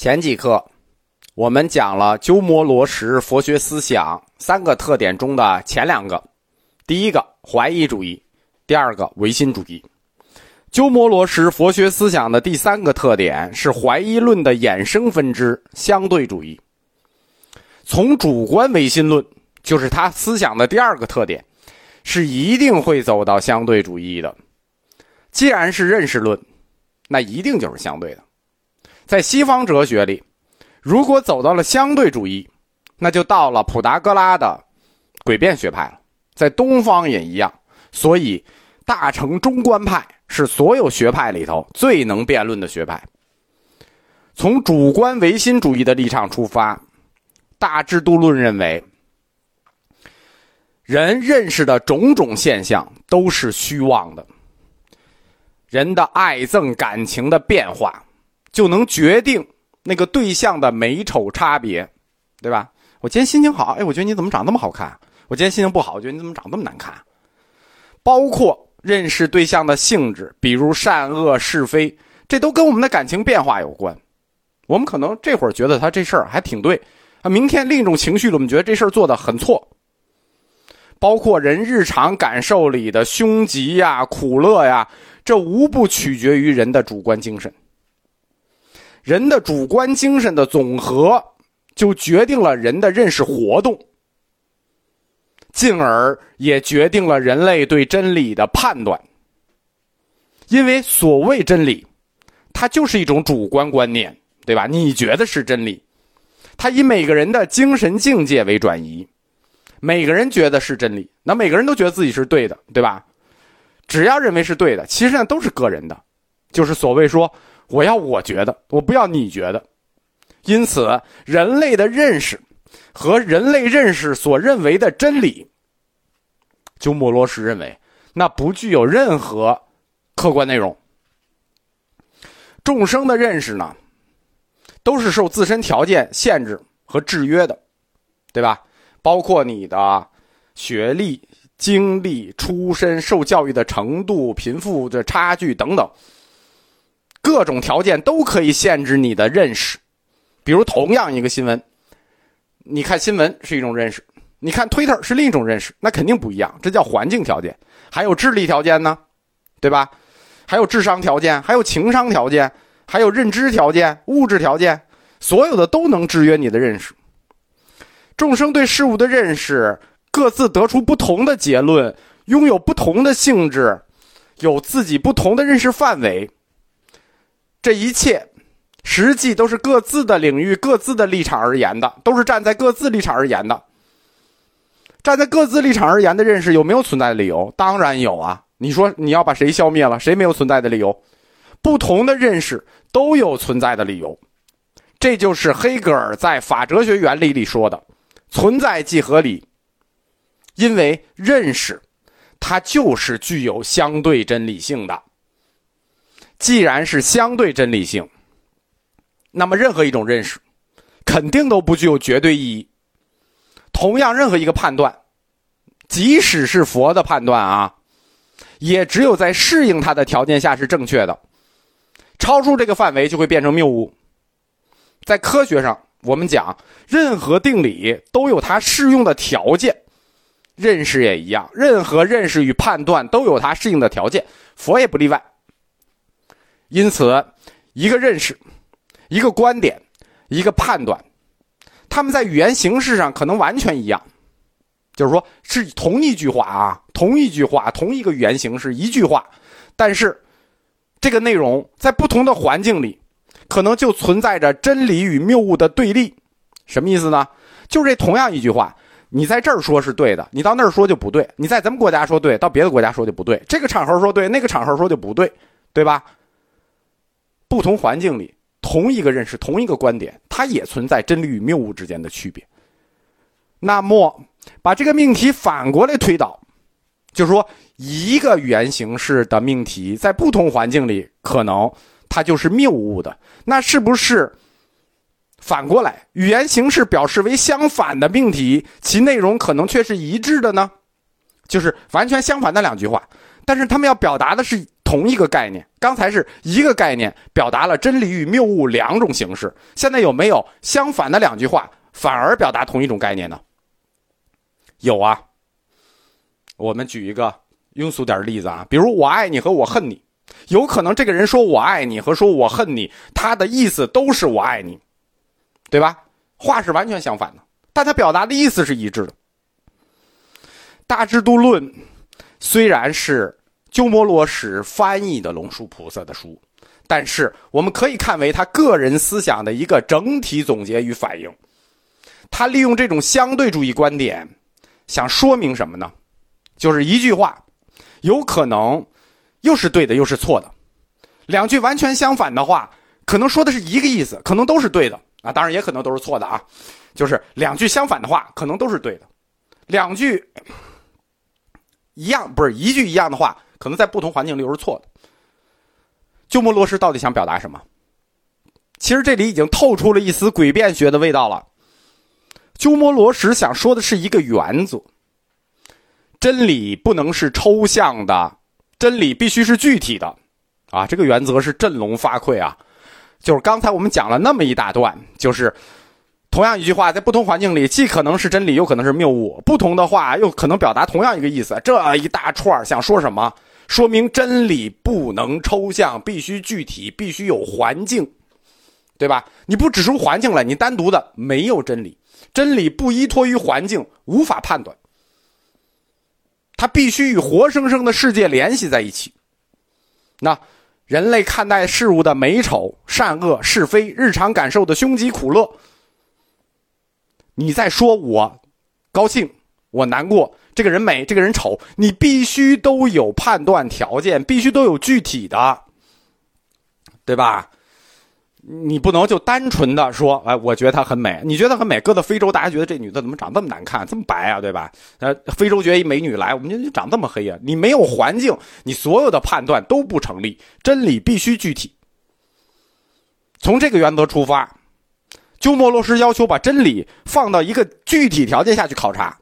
前几课，我们讲了鸠摩罗什佛学思想三个特点中的前两个，第一个怀疑主义，第二个唯心主义。鸠摩罗什佛学思想的第三个特点是怀疑论的衍生分支相对主义。从主观唯心论，就是他思想的第二个特点，是一定会走到相对主义的。既然是认识论，那一定就是相对的。在西方哲学里，如果走到了相对主义，那就到了普达哥拉的诡辩学派了。在东方也一样，所以大乘中观派是所有学派里头最能辩论的学派。从主观唯心主义的立场出发，大制度论认为，人认识的种种现象都是虚妄的，人的爱憎感情的变化。就能决定那个对象的美丑差别，对吧？我今天心情好，哎，我觉得你怎么长那么好看？我今天心情不好，我觉得你怎么长那么难看？包括认识对象的性质，比如善恶是非，这都跟我们的感情变化有关。我们可能这会儿觉得他这事儿还挺对，啊，明天另一种情绪了，我们觉得这事儿做的很错。包括人日常感受里的凶吉呀、苦乐呀，这无不取决于人的主观精神。人的主观精神的总和，就决定了人的认识活动，进而也决定了人类对真理的判断。因为所谓真理，它就是一种主观观念，对吧？你觉得是真理，它以每个人的精神境界为转移，每个人觉得是真理，那每个人都觉得自己是对的，对吧？只要认为是对的，其实上都是个人的，就是所谓说。我要我觉得，我不要你觉得。因此，人类的认识和人类认识所认为的真理，鸠摩罗什认为，那不具有任何客观内容。众生的认识呢，都是受自身条件限制和制约的，对吧？包括你的学历、经历、出身、受教育的程度、贫富的差距等等。各种条件都可以限制你的认识，比如同样一个新闻，你看新闻是一种认识，你看 Twitter 是另一种认识，那肯定不一样。这叫环境条件，还有智力条件呢，对吧？还有智商条件，还有情商条件，还有认知条件、物质条件，所有的都能制约你的认识。众生对事物的认识各自得出不同的结论，拥有不同的性质，有自己不同的认识范围。这一切，实际都是各自的领域、各自的立场而言的，都是站在各自立场而言的。站在各自立场而言的认识有没有存在的理由？当然有啊！你说你要把谁消灭了，谁没有存在的理由？不同的认识都有存在的理由。这就是黑格尔在《法哲学原理》里说的“存在即合理”，因为认识，它就是具有相对真理性的。既然是相对真理性，那么任何一种认识，肯定都不具有绝对意义。同样，任何一个判断，即使是佛的判断啊，也只有在适应它的条件下是正确的，超出这个范围就会变成谬误。在科学上，我们讲任何定理都有它适用的条件，认识也一样，任何认识与判断都有它适应的条件，佛也不例外。因此，一个认识、一个观点、一个判断，他们在语言形式上可能完全一样，就是说是同一句话啊，同一句话，同一个语言形式，一句话，但是这个内容在不同的环境里，可能就存在着真理与谬误的对立。什么意思呢？就是这同样一句话，你在这儿说是对的，你到那儿说就不对；你在咱们国家说对，到别的国家说就不对。这个场合说对，那个场合说就不对，对吧？不同环境里，同一个认识，同一个观点，它也存在真理与谬误之间的区别。那么，把这个命题反过来推导，就是说，一个语言形式的命题在不同环境里，可能它就是谬误的。那是不是反过来，语言形式表示为相反的命题，其内容可能却是一致的呢？就是完全相反的两句话，但是他们要表达的是。同一个概念。刚才是一个概念表达了真理与谬误两种形式，现在有没有相反的两句话反而表达同一种概念呢？有啊。我们举一个庸俗点的例子啊，比如“我爱你”和“我恨你”，有可能这个人说我爱你和说我恨你，他的意思都是我爱你，对吧？话是完全相反的，但他表达的意思是一致的。《大智度论》虽然是鸠摩罗什翻译的龙树菩萨的书，但是我们可以看为他个人思想的一个整体总结与反应。他利用这种相对主义观点，想说明什么呢？就是一句话，有可能又是对的，又是错的；两句完全相反的话，可能说的是一个意思，可能都是对的啊，当然也可能都是错的啊。就是两句相反的话，可能都是对的；两句一样不是一句一样的话，可能在不同环境里又是错的。鸠摩罗什到底想表达什么？其实这里已经透出了一丝诡辩学的味道了。鸠摩罗什想说的是一个原则。真理不能是抽象的，真理必须是具体的，啊，这个原则是振聋发聩啊！就是刚才我们讲了那么一大段，就是同样一句话，在不同环境里，既可能是真理，又可能是谬误；不同的话，又可能表达同样一个意思。这一大串想说什么？说明真理不能抽象，必须具体，必须有环境，对吧？你不指出环境来，你单独的没有真理。真理不依托于环境，无法判断。它必须与活生生的世界联系在一起。那人类看待事物的美丑、善恶、是非，日常感受的凶吉苦乐，你在说我高兴，我难过，这个人美，这个人丑，你必须都有判断条件，必须都有具体的，对吧？你不能就单纯的说，哎，我觉得她很美。你觉得很美，搁到非洲，大家觉得这女的怎么长这么难看，这么白啊，对吧？呃，非洲觉得一美女来，我们就长这么黑啊。你没有环境，你所有的判断都不成立。真理必须具体。从这个原则出发，鸠摩罗什要求把真理放到一个具体条件下去考察。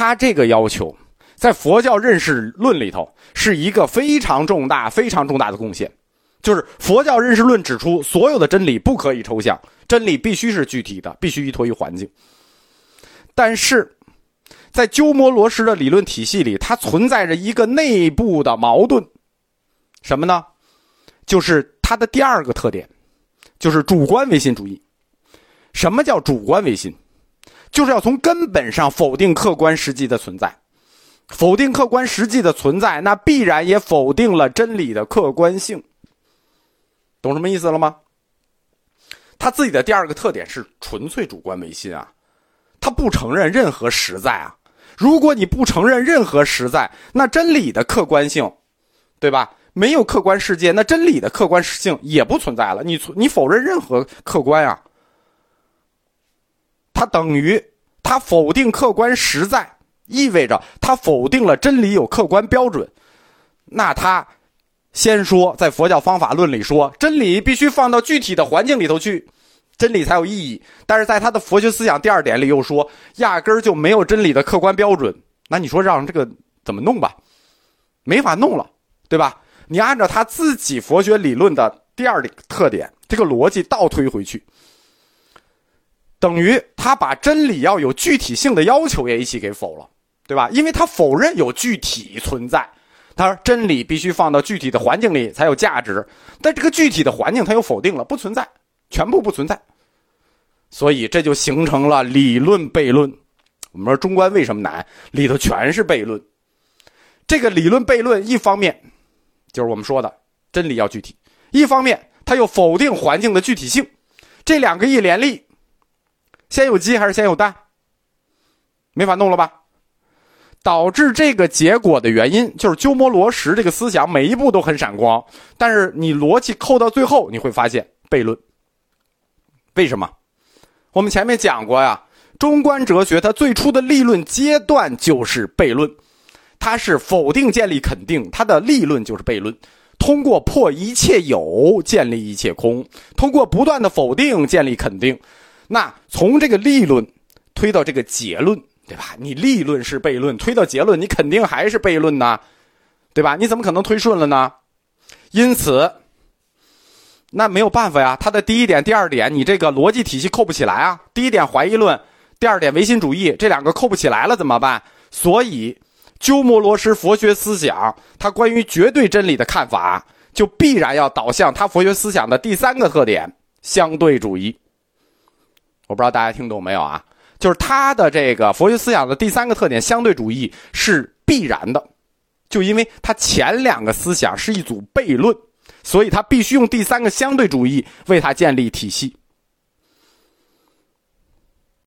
他这个要求，在佛教认识论里头是一个非常重大、非常重大的贡献。就是佛教认识论指出，所有的真理不可以抽象，真理必须是具体的，必须依托于环境。但是，在鸠摩罗什的理论体系里，它存在着一个内部的矛盾，什么呢？就是它的第二个特点，就是主观唯心主义。什么叫主观唯心？就是要从根本上否定客观实际的存在，否定客观实际的存在，那必然也否定了真理的客观性。懂什么意思了吗？他自己的第二个特点是纯粹主观唯心啊，他不承认任何实在啊。如果你不承认任何实在，那真理的客观性，对吧？没有客观世界，那真理的客观性也不存在了。你你否认任何客观啊，他等于他否定客观实在，意味着他否定了真理有客观标准，那他。先说，在佛教方法论里说，真理必须放到具体的环境里头去，真理才有意义。但是在他的佛学思想第二点里又说，压根儿就没有真理的客观标准。那你说让这个怎么弄吧？没法弄了，对吧？你按照他自己佛学理论的第二特点，这个逻辑倒推回去，等于他把真理要有具体性的要求也一起给否了，对吧？因为他否认有具体存在。他说：“真理必须放到具体的环境里才有价值，但这个具体的环境他又否定了，不存在，全部不存在，所以这就形成了理论悖论。我们说中观为什么难？里头全是悖论。这个理论悖论，一方面就是我们说的真理要具体，一方面他又否定环境的具体性。这两个一联立，先有鸡还是先有蛋？没法弄了吧？”导致这个结果的原因，就是鸠摩罗什这个思想每一步都很闪光，但是你逻辑扣到最后，你会发现悖论。为什么？我们前面讲过呀，中观哲学它最初的立论阶段就是悖论，它是否定建立肯定，它的立论就是悖论。通过破一切有，建立一切空；通过不断的否定建立肯定。那从这个立论推到这个结论。对吧？你立论是悖论，推到结论，你肯定还是悖论呐。对吧？你怎么可能推顺了呢？因此，那没有办法呀。他的第一点、第二点，你这个逻辑体系扣不起来啊。第一点怀疑论，第二点唯心主义，这两个扣不起来了怎么办？所以，鸠摩罗什佛学思想，他关于绝对真理的看法，就必然要导向他佛学思想的第三个特点——相对主义。我不知道大家听懂没有啊？就是他的这个佛学思想的第三个特点——相对主义是必然的，就因为他前两个思想是一组悖论，所以他必须用第三个相对主义为他建立体系。